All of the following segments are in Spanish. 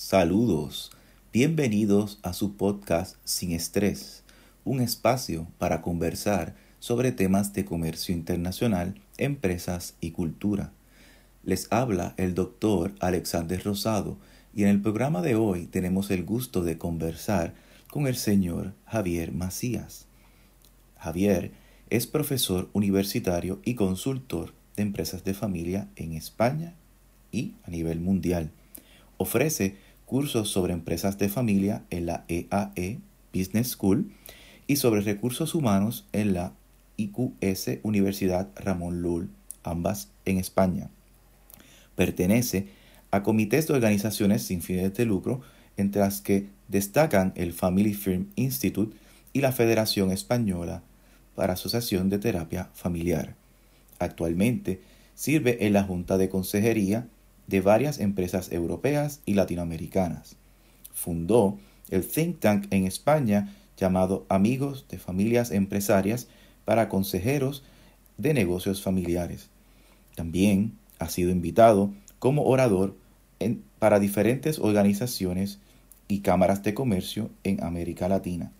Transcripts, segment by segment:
Saludos, bienvenidos a su podcast Sin Estrés, un espacio para conversar sobre temas de comercio internacional, empresas y cultura. Les habla el doctor Alexander Rosado y en el programa de hoy tenemos el gusto de conversar con el señor Javier Macías. Javier es profesor universitario y consultor de empresas de familia en España y a nivel mundial. Ofrece cursos sobre empresas de familia en la EAE e Business School y sobre recursos humanos en la IQS Universidad Ramón Llull, ambas en España. Pertenece a comités de organizaciones sin fines de lucro, entre las que destacan el Family Firm Institute y la Federación Española para Asociación de Terapia Familiar. Actualmente sirve en la Junta de Consejería de varias empresas europeas y latinoamericanas. Fundó el think tank en España llamado Amigos de Familias Empresarias para Consejeros de Negocios Familiares. También ha sido invitado como orador para diferentes organizaciones y cámaras de comercio en América Latina.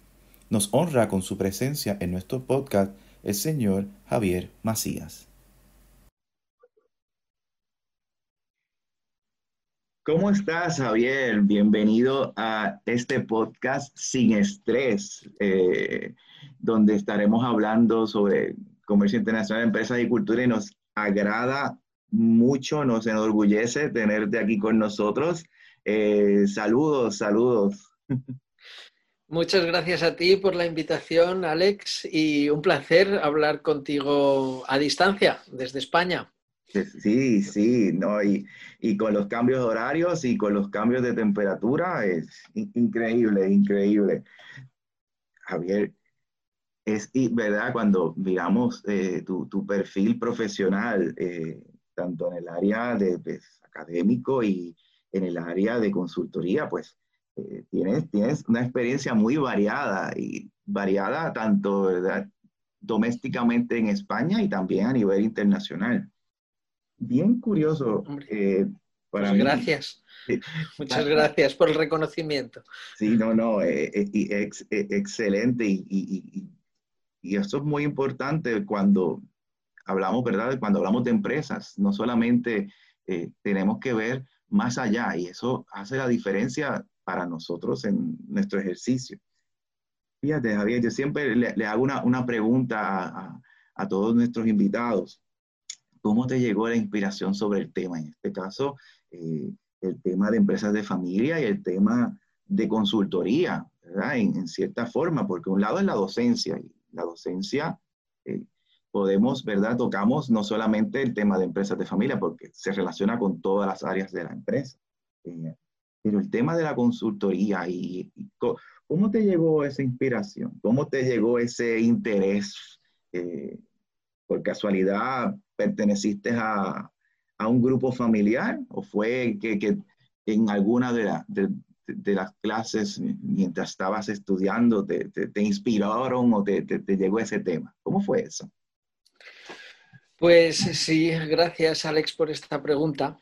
Nos honra con su presencia en nuestro podcast el señor Javier Macías. ¿Cómo estás, Javier? Bienvenido a este podcast sin estrés, eh, donde estaremos hablando sobre comercio internacional, empresas y cultura y nos agrada mucho, nos enorgullece tenerte aquí con nosotros. Eh, saludos, saludos. Muchas gracias a ti por la invitación, Alex, y un placer hablar contigo a distancia desde España. Sí, sí, no, y, con los cambios horarios y con los cambios de temperatura es increíble, increíble. Javier, es verdad cuando miramos eh, tu, perfil profesional, eh, tanto en el área de, pues, académico y en el área de consultoría, pues eh, tienes, tienes una experiencia muy variada y variada tanto ¿verdad? domésticamente en España y también a nivel internacional bien curioso eh, para pues Gracias. Muchas gracias por el reconocimiento. Sí, no, no, eh, eh, excelente y, y, y, eso es muy importante cuando hablamos, ¿verdad? Cuando hablamos de empresas, no solamente tenemos que ver más allá y eso hace la diferencia para nosotros en nuestro ejercicio. Fíjate, Javier, yo siempre le, hago una, una pregunta a, a todos nuestros invitados ¿Cómo te llegó la inspiración sobre el tema? En este caso, eh, el tema de empresas de familia y el tema de consultoría, ¿verdad? En, cierta forma, porque un lado es la docencia, y la docencia eh, podemos, ¿verdad? Tocamos no solamente el tema de empresas de familia, porque se relaciona con todas las áreas de la empresa, eh, pero el tema de la consultoría y, ¿cómo te llegó esa inspiración? ¿Cómo te llegó ese interés? Por casualidad perteneciste a, un grupo familiar o fue que, en alguna de, las clases mientras estabas estudiando te, inspiraron o te, llegó ese tema? ¿Cómo fue eso? Pues sí, gracias Alex por esta pregunta.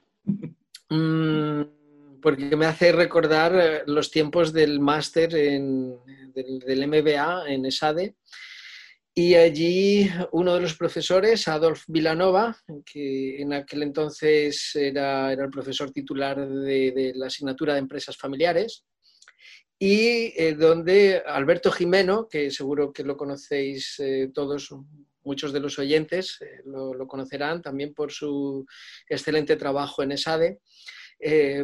Mm, porque me hace recordar eh, los tiempos del máster del, del, MBA en ESADE y allí uno de los profesores, Adolf Vilanova, que en aquel entonces era, el profesor titular de, la asignatura de empresas familiares, y eh, donde Alberto Jimeno, que seguro que lo conocéis eh, todos, muchos de los oyentes eh, lo, conocerán también por su excelente trabajo en ESADE,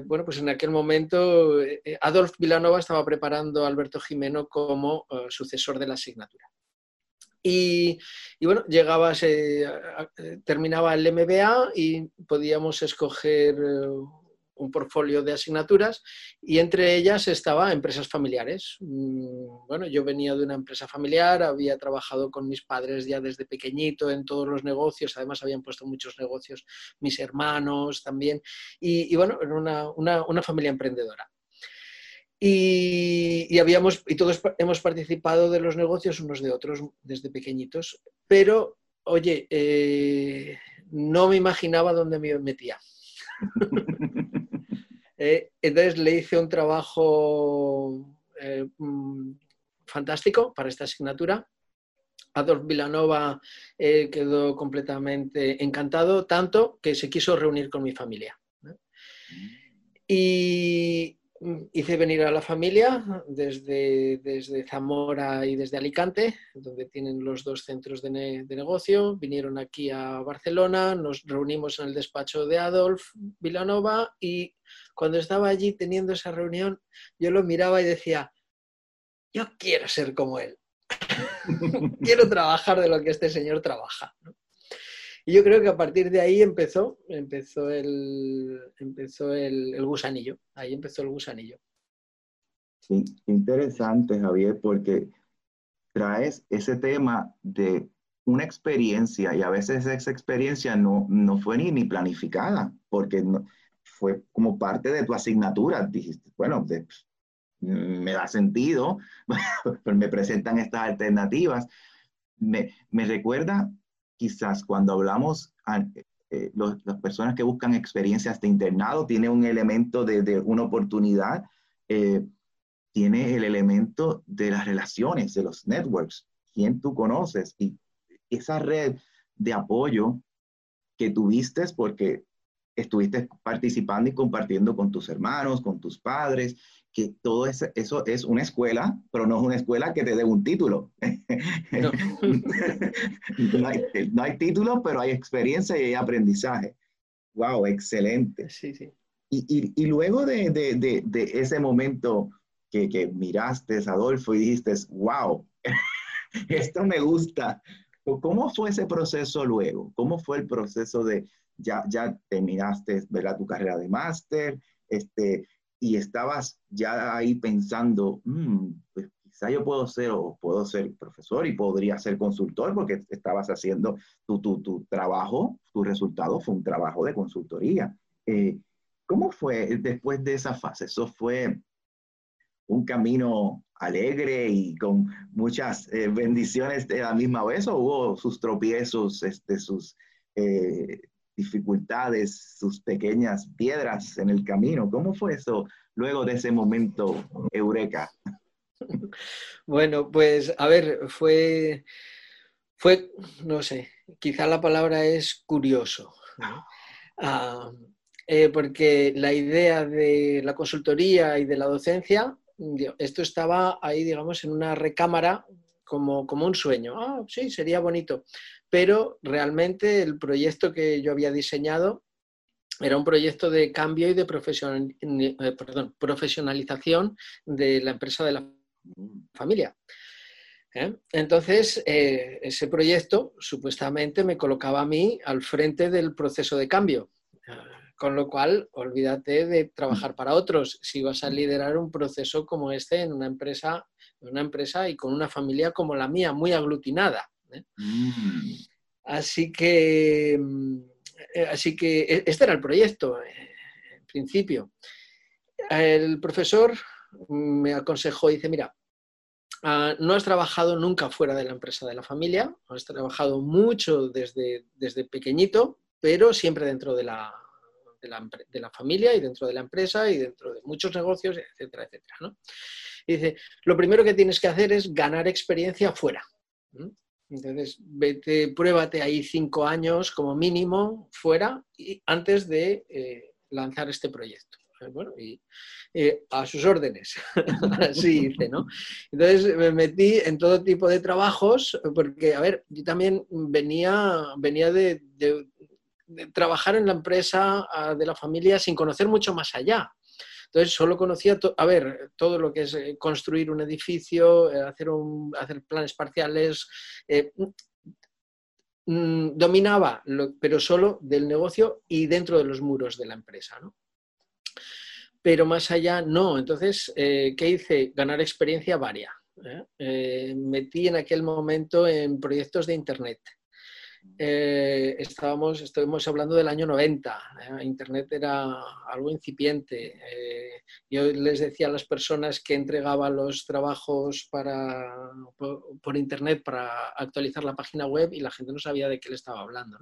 bueno, pues en aquel momento Adolf Vilanova estaba preparando a Alberto Jimeno como sucesor de la asignatura. Y, bueno, llegaba, terminaba el MBA y podíamos escoger eh, un portfolio de asignaturas y entre ellas estaba empresas familiares. Mm, bueno, yo venía de una empresa familiar, había trabajado con mis padres ya desde pequeñito en todos los negocios, además habían puesto muchos negocios mis hermanos también, y, bueno, era una, una familia emprendedora. Y, habíamos, y todos hemos participado de los negocios unos de otros desde pequeñitos, pero oye, eh, no me imaginaba dónde me metía. entonces le hice un trabajo mm, fantástico para esta asignatura. Adolf Villanova quedó completamente encantado, tanto que se quiso reunir con mi familia. Y hice venir a la familia desde, desde, Zamora y desde Alicante, donde tienen los dos centros de, negocio. Vinieron aquí a Barcelona, nos reunimos en el despacho de Adolf Villanova y cuando estaba allí teniendo esa reunión, yo lo miraba y decía, yo quiero ser como él. quiero trabajar de lo que este señor trabaja. Y yo creo que a partir de ahí empezó, empezó el, empezó el, gusanillo. Ahí empezó el gusanillo. Sí, interesante, Javier, porque traes ese tema de una experiencia y a veces esa experiencia no, no fue ni, ni planificada, porque fue como parte de tu asignatura. Dijiste, bueno, me da sentido, me presentan estas alternativas. Me, me recuerda quizás cuando hablamos, eh, eh, las personas que buscan experiencias de internado, tiene un elemento de, una oportunidad, eh, tiene el elemento de las relaciones, de los networks, quién tú conoces y esa red de apoyo que tuviste porque estuviste participando y compartiendo con tus hermanos, con tus padres, que todo eso, eso es una escuela, pero no es una escuela que te dé un título. No. no, hay, título, pero hay experiencia y hay aprendizaje. ¡Wow! Excelente. Sí, sí. Y, y, luego de, de, de, ese momento que, que miraste, Adolfo, y dijiste, wow, esto me gusta. ¿Cómo fue ese proceso luego? ¿Cómo fue el proceso de, ya, ya terminaste ¿verdad? tu carrera de máster, este, y estabas ya ahí pensando, mm, pues quizá yo puedo ser o puedo ser profesor y podría ser consultor porque estabas haciendo tu, tu, tu trabajo, tu resultado fue un trabajo de consultoría. Eh, ¿Cómo fue después de esa fase? ¿Eso fue un camino alegre y con muchas eh, bendiciones de la misma vez o hubo sus tropiezos, este, sus eh, dificultades, sus pequeñas piedras en el camino. ¿Cómo fue eso luego de ese momento eureka? Bueno, pues a ver, fue, fue, no sé, quizá la palabra es curioso. Ah, eh, porque la idea de la consultoría y de la docencia, esto estaba ahí, digamos, en una recámara como, como un sueño. Ah, sí, sería bonito pero realmente el proyecto que yo había diseñado era un proyecto de cambio y de eh, profesionalización de la empresa de la familia. ¿eh? Entonces, eh, ese proyecto supuestamente me colocaba a mí al frente del proceso de cambio. Con lo cual, olvídate de trabajar para otros si vas a liderar un proceso como este en una empresa, una empresa y con una familia como la mía, muy aglutinada. ¿eh? Mm. Así que, mm, eh, así que e, este era el proyecto, eh, en principio. El profesor me aconsejó, dice, mira, ah, no has trabajado nunca fuera de la empresa de la familia, has trabajado mucho desde, desde pequeñito, pero siempre dentro de la, de la, familia y dentro de la empresa y dentro de muchos negocios, etcétera, etcétera. dice, lo primero que tienes que hacer es ganar experiencia fuera. Entonces, vete, pruébate ahí cinco años como mínimo fuera y antes de eh, lanzar este proyecto. Eh, bueno, y eh, a sus órdenes, así hice, ¿no? Entonces me metí en todo tipo de trabajos, porque, a ver, yo también venía, venía de trabajar en la empresa ah, de la familia sin conocer mucho más allá. Entonces, solo conocía, a ver, todo lo que es eh, construir un edificio, eh, hacer, un, hacer planes parciales. Eh, mm, dominaba, pero solo del negocio y dentro de los muros de la empresa. ¿no? Pero más allá, no. Entonces, ¿qué hice? Ganar experiencia varia. metí en aquel momento en proyectos de Internet. Eh, estábamos, hablando del año 90, ¿eh? Internet era algo incipiente. Eh, yo les decía a las personas que entregaba los trabajos para, por, internet para actualizar la página web y la gente no sabía de qué le estaba hablando.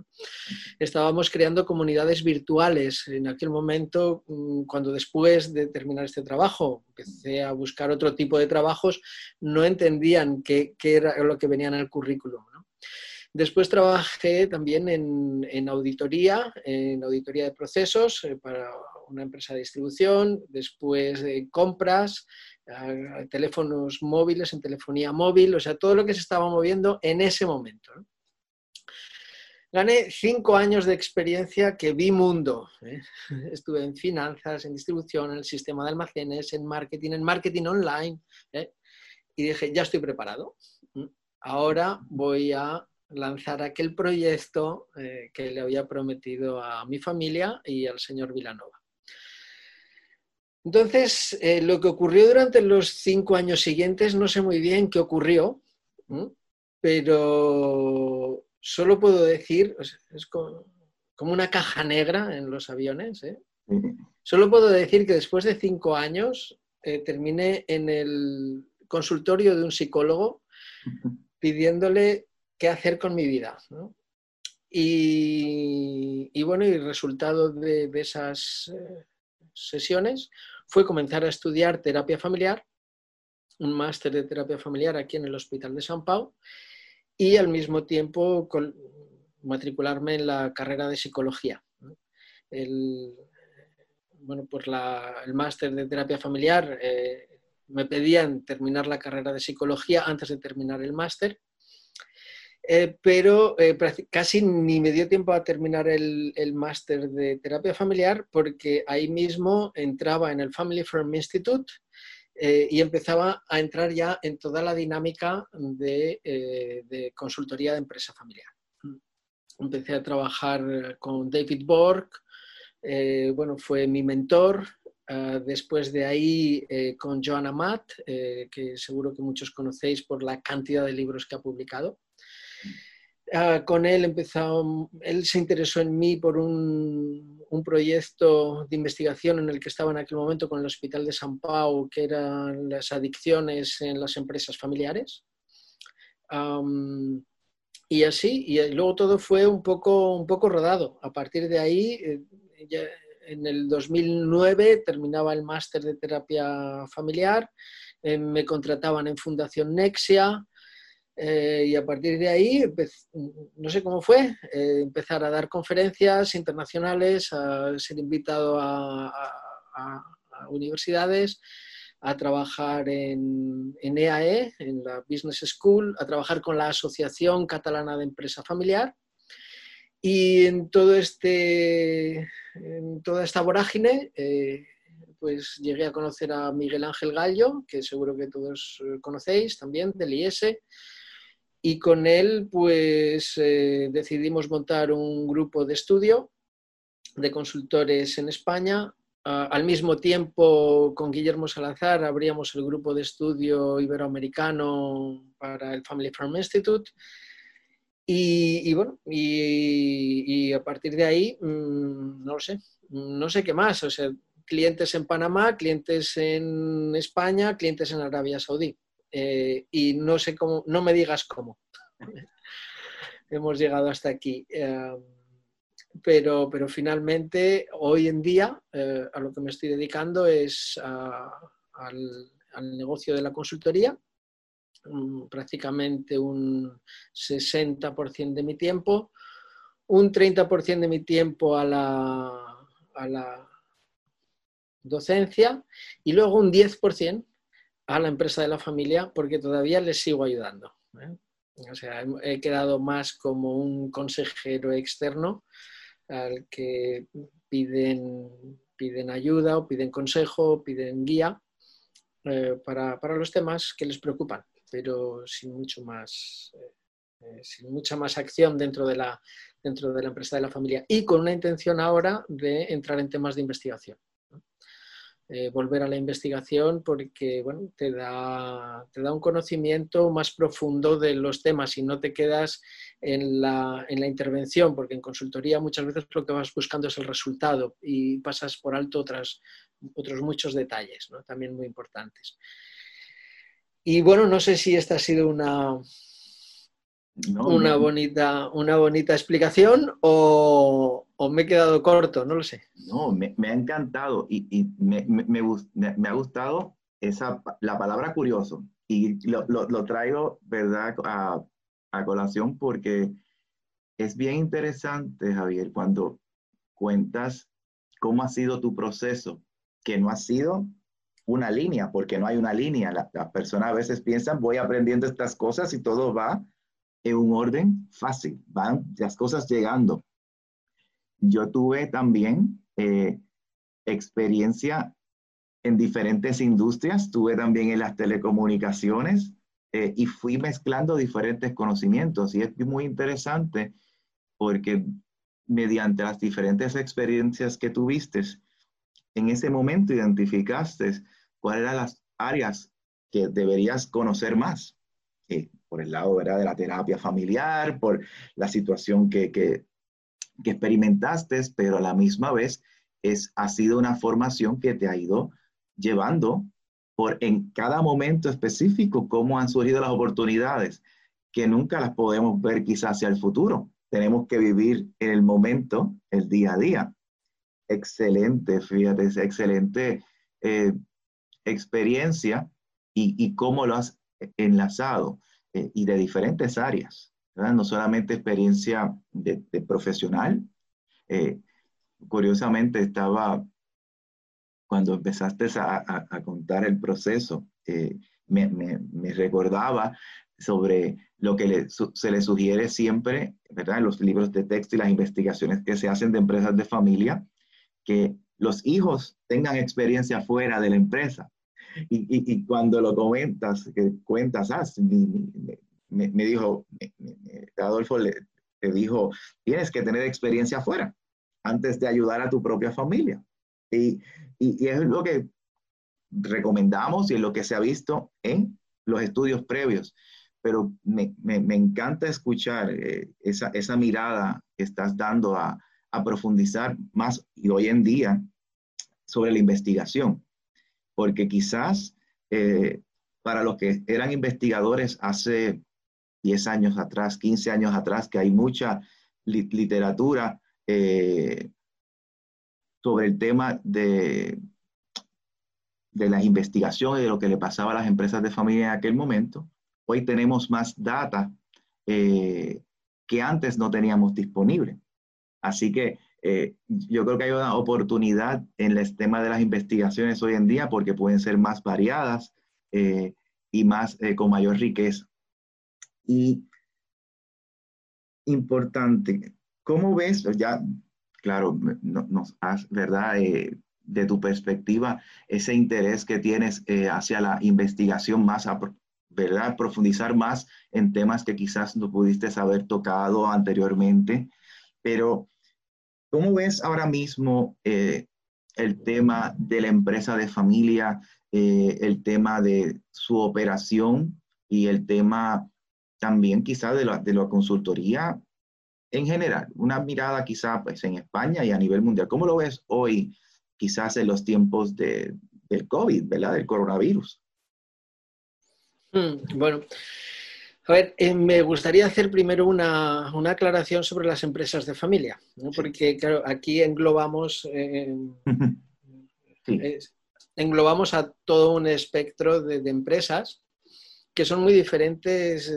Estábamos creando comunidades virtuales. En aquel momento, mm, cuando después de terminar este trabajo empecé a buscar otro tipo de trabajos, no entendían qué, qué era lo que venía en el currículum. Después trabajé también en, auditoría, en auditoría de procesos eh, para una empresa de distribución, después de compras, teléfonos móviles, en telefonía móvil, o sea, todo lo que se estaba moviendo en ese momento. Gané cinco años de experiencia que vi mundo. ¿eh? Estuve en finanzas, en distribución, en el sistema de almacenes, en marketing, en marketing online. ¿eh? Y dije, ya estoy preparado. Ahora voy a lanzar aquel proyecto eh, que le había prometido a mi familia y al señor Vilanova. Entonces, eh, lo que ocurrió durante los cinco años siguientes, no sé muy bien qué ocurrió, pero solo puedo decir, es como, una caja negra en los aviones, ¿eh? solo puedo decir que después de cinco años terminé en el consultorio de un psicólogo pidiéndole qué hacer con mi vida. Y, bueno, el resultado de, esas eh, sesiones fue comenzar a estudiar terapia familiar, un máster de terapia familiar aquí en el Hospital de San Pau y al mismo tiempo matricularme en la carrera de psicología. El, bueno, pues el máster de terapia familiar eh, me pedían terminar la carrera de psicología antes de terminar el máster eh, pero eh, casi ni me dio tiempo a terminar el, máster de terapia familiar porque ahí mismo entraba en el Family Firm Institute eh, y empezaba a entrar ya en toda la dinámica de, de, consultoría de empresa familiar. Empecé a trabajar con David Borg, bueno, fue mi mentor, después de ahí con Joanna Matt, que seguro que muchos conocéis por la cantidad de libros que ha publicado. Ah, con él empezó, él se interesó en mí por un, proyecto de investigación en el que estaba en aquel momento con el Hospital de San Pau, que eran las adicciones en las empresas familiares. y así, y luego todo fue un poco, un poco rodado. A partir de ahí, eh, en el 2009 terminaba el máster de terapia familiar, eh, me contrataban en Fundación Nexia, eh, y a partir de ahí, no sé cómo fue, eh, empezar a dar conferencias internacionales, a ser invitado a, universidades, a trabajar en, EAE, e, en la Business School, a trabajar con la Asociación Catalana de Empresa Familiar. Y en, todo este, en toda esta vorágine, eh, pues llegué a conocer a Miguel Ángel Gallo, que seguro que todos conocéis también, del IES, y con él pues eh, decidimos montar un grupo de estudio de consultores en España. al mismo tiempo, con Guillermo Salazar, abríamos el grupo de estudio iberoamericano para el Family Farm Institute. Y, bueno, y, a partir de ahí, mm, no lo sé, no sé qué más. O sea, clientes en Panamá, clientes en España, clientes en Arabia Saudí. Eh, y no sé cómo, no me digas cómo. Hemos llegado hasta aquí. Eh, pero, pero finalmente, hoy en día, eh, a lo que me estoy dedicando es al, negocio de la consultoría, mm, prácticamente un 60% de mi tiempo, un 30% de mi tiempo a la, a la docencia y luego un 10% a la empresa de la familia porque todavía les sigo ayudando. ¿eh? O sea, he quedado más como un consejero externo al que piden, piden ayuda o piden consejo, piden guía eh, para, los temas que les preocupan, pero sin mucho más, eh, sin mucha más acción dentro de, la, dentro de la empresa de la familia y con una intención ahora de entrar en temas de investigación. Eh, volver a la investigación porque bueno, te, da, te da un conocimiento más profundo de los temas y no te quedas en la, en la, intervención, porque en consultoría muchas veces lo que vas buscando es el resultado y pasas por alto otras, otros muchos detalles, ¿no? también muy importantes. Y bueno, no sé si esta ha sido una, una, bonita, una bonita explicación o, me he quedado corto, no lo sé. No, me, ha encantado y, me, me, ha gustado esa, la palabra curioso y lo, lo, traigo, ¿verdad?, a, a, colación porque es bien interesante, Javier, cuando cuentas cómo ha sido tu proceso, que no ha sido una línea, porque no hay una línea. Las la personas a veces piensan, voy aprendiendo estas cosas y todo va en un orden fácil, van las cosas llegando. Yo tuve también eh, experiencia en diferentes industrias, tuve también en las telecomunicaciones eh, y fui mezclando diferentes conocimientos y es muy interesante porque mediante las diferentes experiencias que tuviste, en ese momento identificaste cuáles eran las áreas que deberías conocer más. Eh, por el lado ¿verdad? de la terapia familiar, por la situación que, que, que, experimentaste, pero a la misma vez es, ha sido una formación que te ha ido llevando por en cada momento específico cómo han surgido las oportunidades, que nunca las podemos ver quizás hacia el futuro. Tenemos que vivir en el momento, el día a día. Excelente, fíjate, excelente eh, experiencia y, y cómo lo has enlazado. Eh, y de diferentes áreas, no solamente experiencia de, profesional. Eh, curiosamente estaba, cuando empezaste a, contar el proceso, eh, me, recordaba sobre lo que se le sugiere siempre, ¿verdad? En los libros de texto y las investigaciones que se hacen de empresas de familia, que los hijos tengan experiencia fuera de la empresa. Y, cuando lo comentas, que cuentas, ah, me, dijo, Adolfo le, dijo, tienes que tener experiencia afuera antes de ayudar a tu propia familia. Y, es lo que recomendamos y es lo que se ha visto en los estudios previos. Pero me, encanta escuchar eh, esa, esa, mirada que estás dando a, a profundizar más y hoy en día sobre la investigación porque quizás eh, para los que eran investigadores hace 10 años atrás, 15 años atrás, que hay mucha literatura eh, sobre el tema de, de las investigaciones, de lo que le pasaba a las empresas de familia en aquel momento. Hoy tenemos más data eh, que antes no teníamos disponible. Así que eh, yo creo que hay una oportunidad en el tema de las investigaciones hoy en día porque pueden ser más variadas y más con mayor riqueza. Y importante, ¿cómo ves? Ya, claro, nos has, ¿verdad? de tu perspectiva, ese interés que tienes hacia la investigación más, ¿verdad? Profundizar más en temas que quizás no pudiste haber tocado anteriormente, pero ¿Cómo ves ahora mismo eh, el tema de la empresa de familia, eh, el tema de su operación y el tema también quizás de la, de la consultoría en general? Una mirada quizás pues, en España y a nivel mundial. ¿Cómo lo ves hoy quizás en los tiempos de, del COVID, ¿verdad? Del coronavirus. Mm, bueno, a ver, eh, me gustaría hacer primero una, aclaración sobre las empresas de familia, porque claro, aquí englobamos, eh, englobamos a todo un espectro de, empresas que son muy diferentes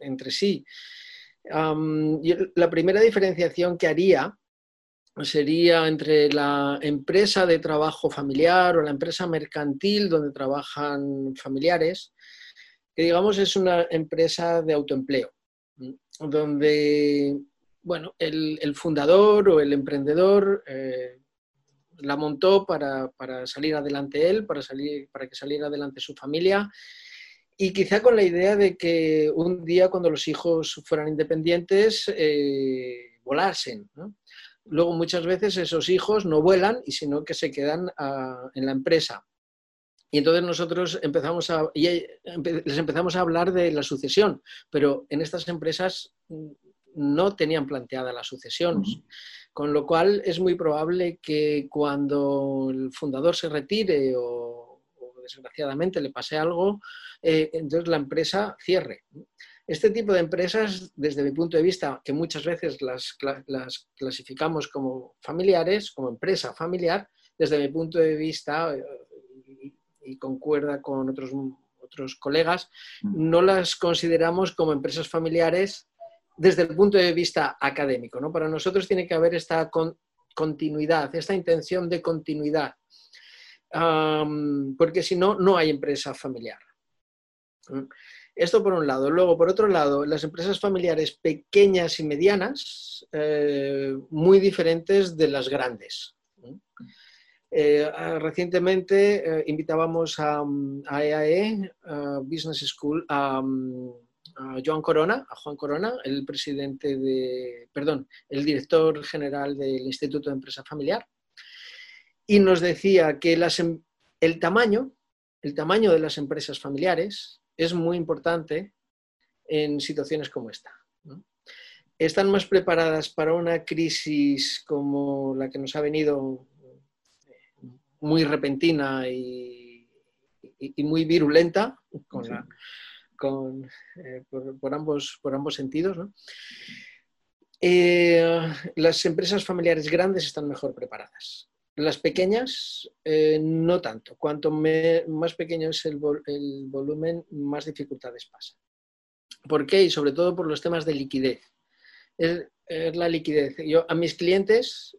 entre sí. la primera diferenciación que haría sería entre la empresa de trabajo familiar o la empresa mercantil donde trabajan familiares que digamos es una empresa de autoempleo, donde bueno, el, fundador o el emprendedor eh, la montó para, salir adelante él, para, salir, para que saliera adelante su familia y quizá con la idea de que un día cuando los hijos fueran independientes, eh, volasen. luego muchas veces esos hijos no vuelan y sino que se quedan ah, en la empresa. Y entonces nosotros empezamos a, les empezamos a hablar de la sucesión, pero en estas empresas no tenían planteada la sucesión, con lo cual es muy probable que cuando el fundador se retire o, desgraciadamente le pase algo, eh, entonces la empresa cierre. Este tipo de empresas, desde mi punto de vista, que muchas veces las, las clasificamos como familiares, como empresa familiar, desde mi punto de vista, eh, y concuerda con otros, otros colegas, mm. no las consideramos como empresas familiares desde el punto de vista académico. ¿no? Para nosotros tiene que haber esta continuidad, esta intención de continuidad, porque si no, no hay empresa familiar. Esto por un lado. Luego, por otro lado, las empresas familiares pequeñas y medianas, eh, muy diferentes de las grandes. Eh, ah, recientemente eh, invitábamos a, EAE, Business School, a, Joan Corona, a Juan Corona, el presidente de, perdón, el director general del Instituto de Empresa Familiar, y nos decía que em, el tamaño, el tamaño de las empresas familiares es muy importante en situaciones como esta. Están más preparadas para una crisis como la que nos ha venido muy repentina y, muy virulenta con eh, por, ambos, por ambos sentidos. Eh, las empresas familiares grandes están mejor preparadas. Las pequeñas, eh, no tanto. Cuanto más pequeño es el, el, volumen, más dificultades pasa. ¿Por qué? Y sobre todo por los temas de liquidez. Es, la liquidez. Yo a mis clientes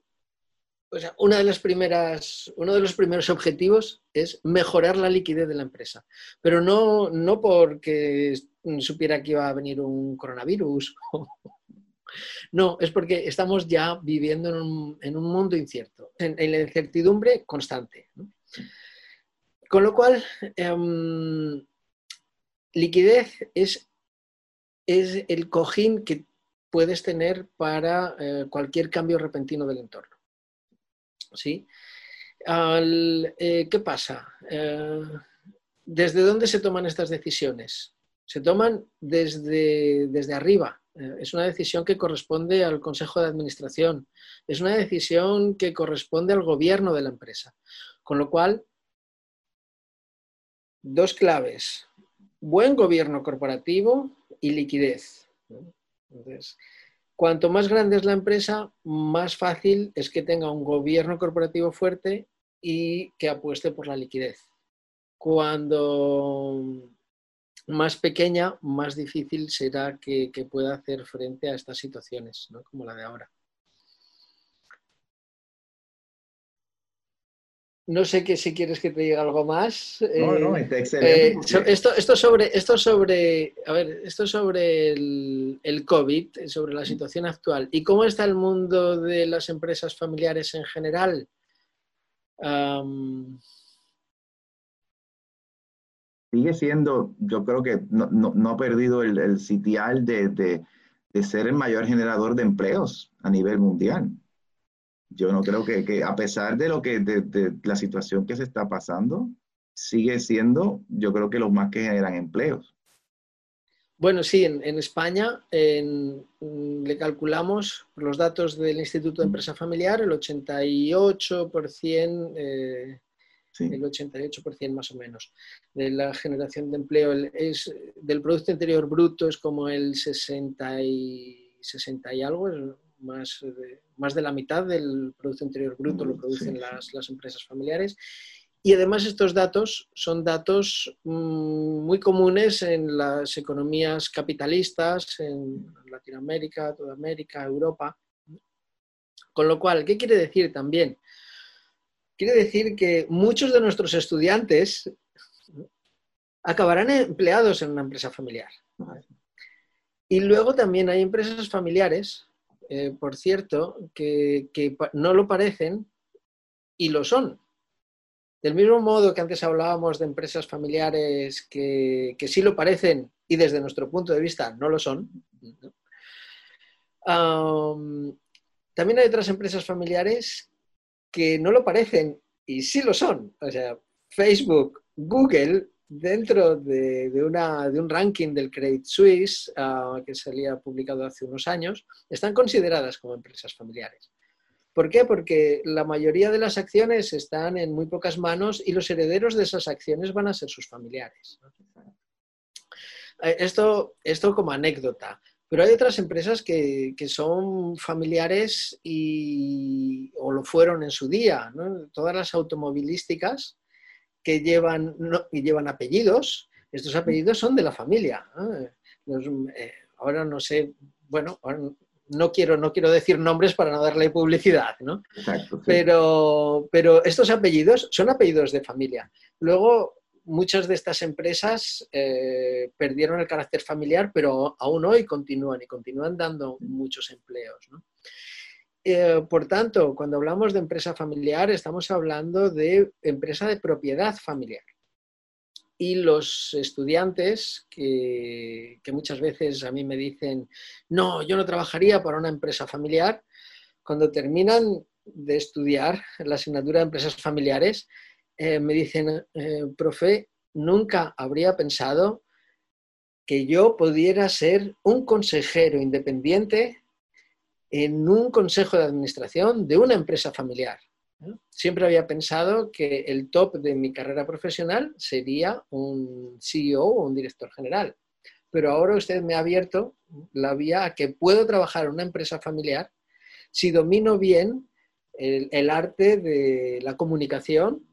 una de las primeras, uno de los primeros objetivos es mejorar la liquidez de la empresa, pero no, no porque supiera que iba a venir un coronavirus. No, es porque estamos ya viviendo en un, mundo incierto, en, la incertidumbre constante. Con lo cual, em, liquidez es, el cojín que puedes tener para eh, cualquier cambio repentino del entorno. ¿sí? Eh, ¿Qué pasa? Eh, ¿Desde dónde se toman estas decisiones? Se toman desde arriba. Eh, es una decisión que corresponde al Consejo de Administración. Es una decisión que corresponde al gobierno de la empresa. Con lo cual, dos claves. Buen gobierno corporativo y liquidez. Cuanto más grande es la empresa, más fácil es que tenga un gobierno corporativo fuerte y que apueste por la liquidez. Cuando más pequeña, más difícil será que, pueda hacer frente a estas situaciones, como la de ahora. No sé que si quieres que te diga algo más. No, no, eh, excelente. Eh, esto, esto, sobre, esto sobre, a ver, esto sobre el, el, COVID, sobre la situación actual y cómo está el mundo de las empresas familiares en general. Sigue siendo, yo creo que no, ha perdido el, el sitial de, de ser el mayor generador de empleos a nivel mundial. Yo no creo que, a pesar de lo que de, la situación que se está pasando, sigue siendo, yo creo que los más que generan empleos. Bueno, sí, en, España le calculamos los datos del Instituto de Empresa Familiar el 88%, eh, el 88% más o menos de la generación de empleo es, del Producto Interior Bruto es como el 60 y, 60 y algo, más de, más de la mitad del Producto Interior Bruto lo producen las, empresas familiares. Y además estos datos son datos mm, muy comunes en las economías capitalistas, en Latinoamérica, toda América, Europa. Con lo cual, ¿qué quiere decir también? Quiere decir que muchos de nuestros estudiantes acabarán empleados en una empresa familiar. Y luego también hay empresas familiares eh, por cierto, que, no lo parecen y lo son. Del mismo modo que antes hablábamos de empresas familiares que, sí lo parecen y desde nuestro punto de vista no lo son, también hay otras empresas familiares que no lo parecen y sí lo son. O sea, Facebook, Google, dentro de, una, de un ranking del Credit Suisse ah, que se había publicado hace unos años, están consideradas como empresas familiares. ¿Por qué? Porque la mayoría de las acciones están en muy pocas manos y los herederos de esas acciones van a ser sus familiares. Eh, esto, esto como anécdota. Pero hay otras empresas que, son familiares y, o lo fueron en su día. Todas las automovilísticas que llevan, llevan apellidos, estos apellidos son de la familia. Eh, ahora no sé, bueno, no quiero, no quiero decir nombres para no darle publicidad, ¿no? pero, pero estos apellidos son apellidos de familia. Luego, muchas de estas empresas eh, perdieron el carácter familiar, pero aún hoy continúan y continúan dando muchos empleos. Eh, por tanto, cuando hablamos de empresa familiar, estamos hablando de empresa de propiedad familiar y los estudiantes que, muchas veces a mí me dicen, no, yo no trabajaría para una empresa familiar, cuando terminan de estudiar la asignatura de empresas familiares, eh, me dicen, eh, profe, nunca habría pensado que yo pudiera ser un consejero independiente en un consejo de administración de una empresa familiar. Siempre había pensado que el top de mi carrera profesional sería un CEO o un director general. Pero ahora usted me ha abierto la vía a que puedo trabajar en una empresa familiar si domino bien el, arte de la comunicación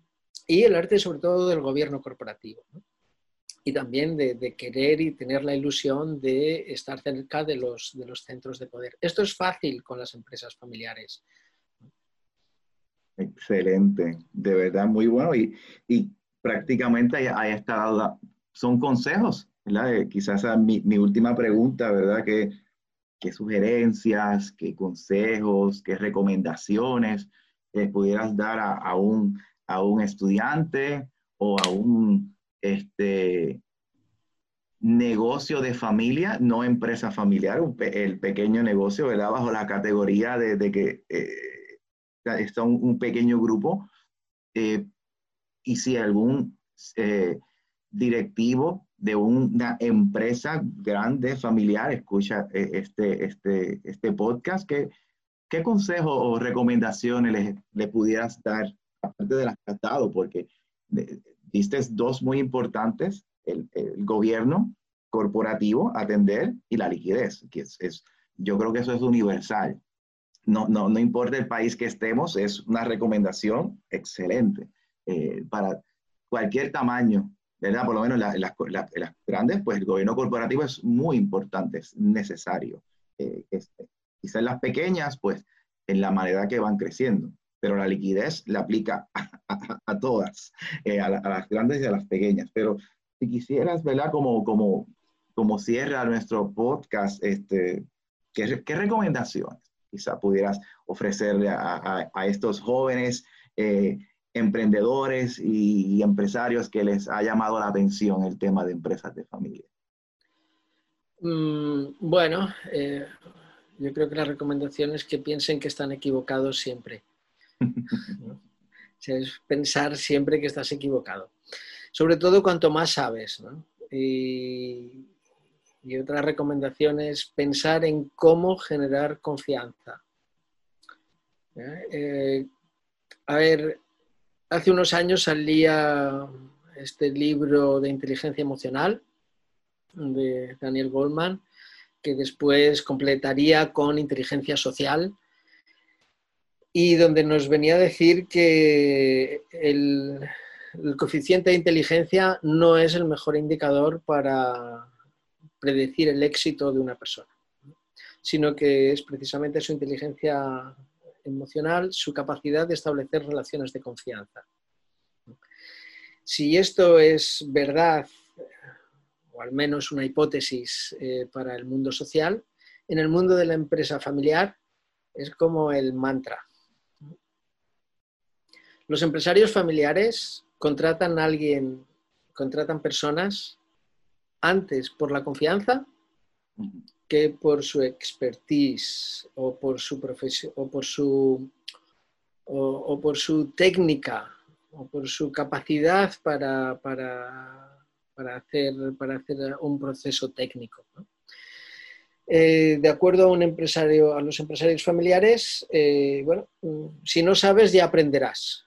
y el arte sobre todo del gobierno corporativo. Y también de, querer y tener la ilusión de estar cerca de los, de los centros de poder. Esto es fácil con las empresas familiares. Excelente, de verdad muy bueno y, y prácticamente ahí, está, son consejos, ¿verdad? quizás mi, mi, última pregunta, ¿verdad? ¿Qué, qué sugerencias, qué consejos, qué recomendaciones pudieras dar a, a, un, a un estudiante o a un este, negocio de familia, no empresa familiar, el pequeño negocio, ¿verdad? Bajo la categoría de, que... Eh, un, pequeño grupo, eh, y si algún eh, directivo de una empresa grande, familiar, escucha eh, este, este, este podcast, ¿qué, qué consejos o recomendaciones le, pudieras dar, aparte de las que has dado? Porque diste dos muy importantes, el, el, gobierno corporativo, atender, y la liquidez, que es, es, yo creo que eso es universal no, no, no importa el país que estemos, es una recomendación excelente eh, para cualquier tamaño, ¿verdad? Por lo menos las, las, grandes, pues el gobierno corporativo es muy importante, es necesario. Eh, quizás las pequeñas, pues en la manera que van creciendo, pero la liquidez la aplica a, todas, eh, a, las grandes y a las pequeñas. Pero si quisieras, ¿verdad? Como, como, como cierra nuestro podcast, este, ¿qué, recomendaciones? quizá pudieras ofrecerle a, estos jóvenes eh, emprendedores y, empresarios que les ha llamado la atención el tema de empresas de familia? Mm, bueno, eh, yo creo que la recomendación es que piensen que están equivocados siempre. es pensar siempre que estás equivocado. Sobre todo cuanto más sabes. Y, y otra recomendación es pensar en cómo generar confianza. Eh, a ver, hace unos años salía este libro de inteligencia emocional de Daniel Goldman, que después completaría con inteligencia social y donde nos venía a decir que el coeficiente de inteligencia no es el mejor indicador para predecir el éxito de una persona, sino que es precisamente su inteligencia emocional, su capacidad de establecer relaciones de confianza. Si esto es verdad, o al menos una hipótesis eh, para el mundo social, en el mundo de la empresa familiar es como el mantra. Los empresarios familiares contratan a alguien, contratan personas antes por la confianza que por su expertise o por su profesión o por su o, por su técnica o por su capacidad para, hacer, para hacer un proceso técnico. Eh, de acuerdo a un empresario, a los empresarios familiares, eh, bueno, si no sabes ya aprenderás.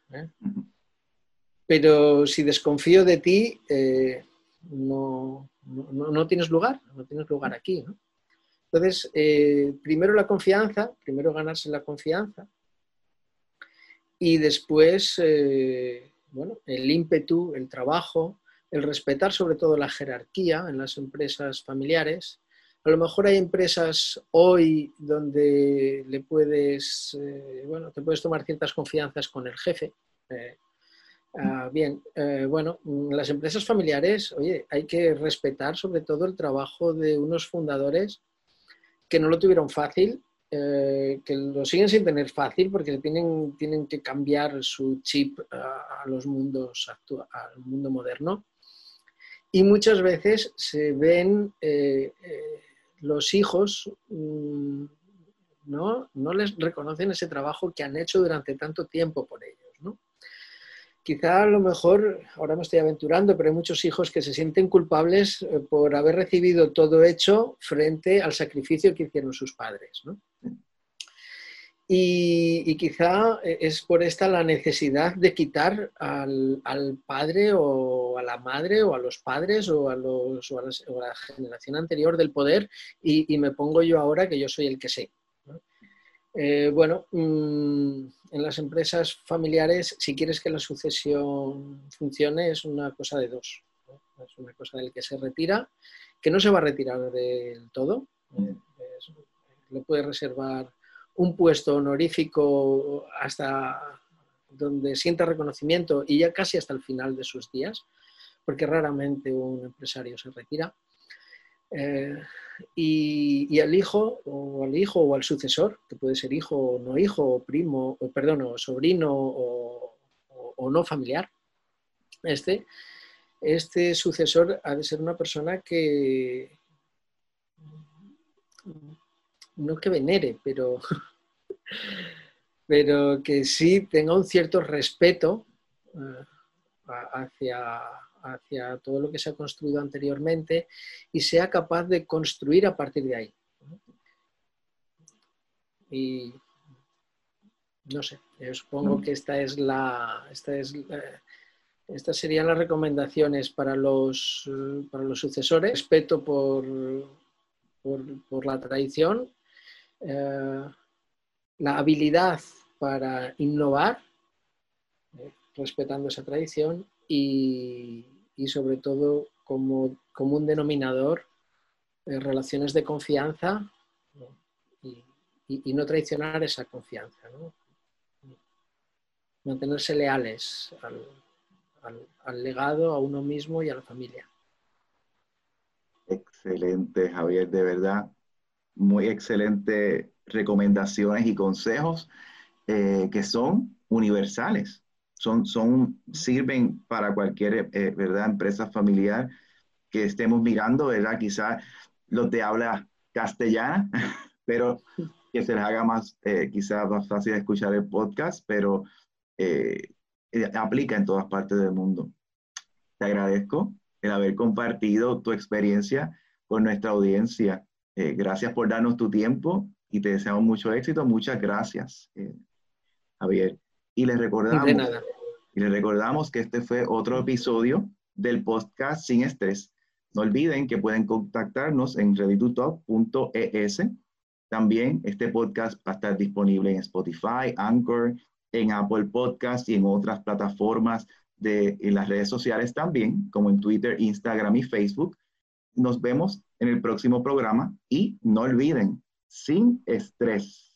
¿Eh? Pero si desconfío de ti, no, no, tienes lugar, no tienes lugar aquí. Entonces, primero la confianza, primero ganarse la confianza y después, bueno, el ímpetu, el trabajo, el respetar sobre todo la jerarquía en las empresas familiares a lo mejor hay empresas hoy donde le puedes, eh, bueno, te puedes tomar ciertas confianzas con el jefe. Eh, ah, bien, eh, bueno, las empresas familiares, oye, hay que respetar sobre todo el trabajo de unos fundadores que no lo tuvieron fácil, que lo siguen sin tener fácil porque tienen, tienen que cambiar su chip a, los mundos al mundo moderno. Y muchas veces se ven los hijos mm, ¿no? no les reconocen ese trabajo que han hecho durante tanto tiempo por ellos. Quizá a lo mejor, ahora me estoy aventurando, pero hay muchos hijos que se sienten culpables eh, por haber recibido todo hecho frente al sacrificio que hicieron sus padres. ¿no? Y, quizá eh, es por esta la necesidad de quitar al, padre o a la madre o a los padres o a, la, generación anterior del poder y, me pongo yo ahora que yo soy el que sé. Eh, bueno, mm, en las empresas familiares, si quieres que la sucesión funcione, es una cosa de dos. Es una cosa del que se retira, que no se va a retirar del todo. le puede reservar un puesto honorífico hasta donde sienta reconocimiento y ya casi hasta el final de sus días, porque raramente un empresario se retira. Eh, y, al hijo o al hijo o al sucesor, que puede ser hijo o no hijo, o primo, o perdón, o sobrino o, no familiar, este, este sucesor ha de ser una persona que no que venere, pero, pero que sí tenga un cierto respeto eh, hacia, hacia todo lo que se ha construido anteriormente y sea capaz de construir a partir de ahí. Y no sé, yo supongo que esta es la, esta es estas serían las recomendaciones para los, para los sucesores. Respeto por, por la tradición eh, la habilidad para innovar, eh, respetando esa tradición, y, sobre todo como, como, un denominador, relaciones de confianza y, no traicionar esa confianza. Mantenerse leales al legado, a uno mismo y a la familia. Excelente, Javier, de verdad muy excelentes recomendaciones y consejos eh, que son universales. Son, son, sirven para cualquier eh, ¿verdad? empresa familiar que estemos mirando, ¿verdad? Quizás los de habla castellana, pero que se les haga más, eh, quizás más fácil escuchar el podcast, pero aplica en todas partes del mundo. Te agradezco el haber compartido tu experiencia con nuestra audiencia. Eh, gracias por darnos tu tiempo y te deseamos mucho éxito. Muchas gracias, eh, Javier. Y les recordamos, y les recordamos que este fue otro episodio del podcast Sin Estrés. No olviden que pueden contactarnos en readytotop.es. También este podcast va a estar disponible en Spotify, Anchor, en Apple Podcast y en otras plataformas de en las redes sociales también, como en Twitter, Instagram y Facebook. Nos vemos en el próximo programa y no olviden, sin estrés.